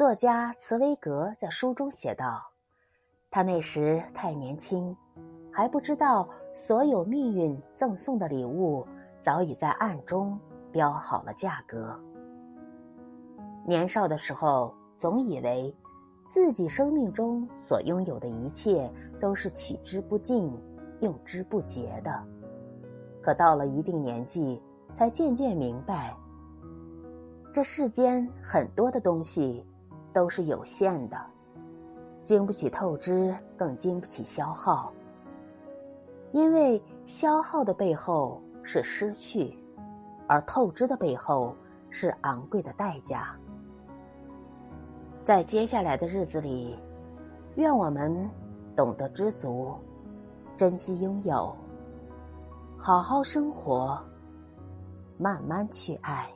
作家茨威格在书中写道：“他那时太年轻，还不知道所有命运赠送的礼物早已在暗中标好了价格。年少的时候，总以为自己生命中所拥有的一切都是取之不尽、用之不竭的。可到了一定年纪，才渐渐明白，这世间很多的东西。”都是有限的，经不起透支，更经不起消耗。因为消耗的背后是失去，而透支的背后是昂贵的代价。在接下来的日子里，愿我们懂得知足，珍惜拥有，好好生活，慢慢去爱。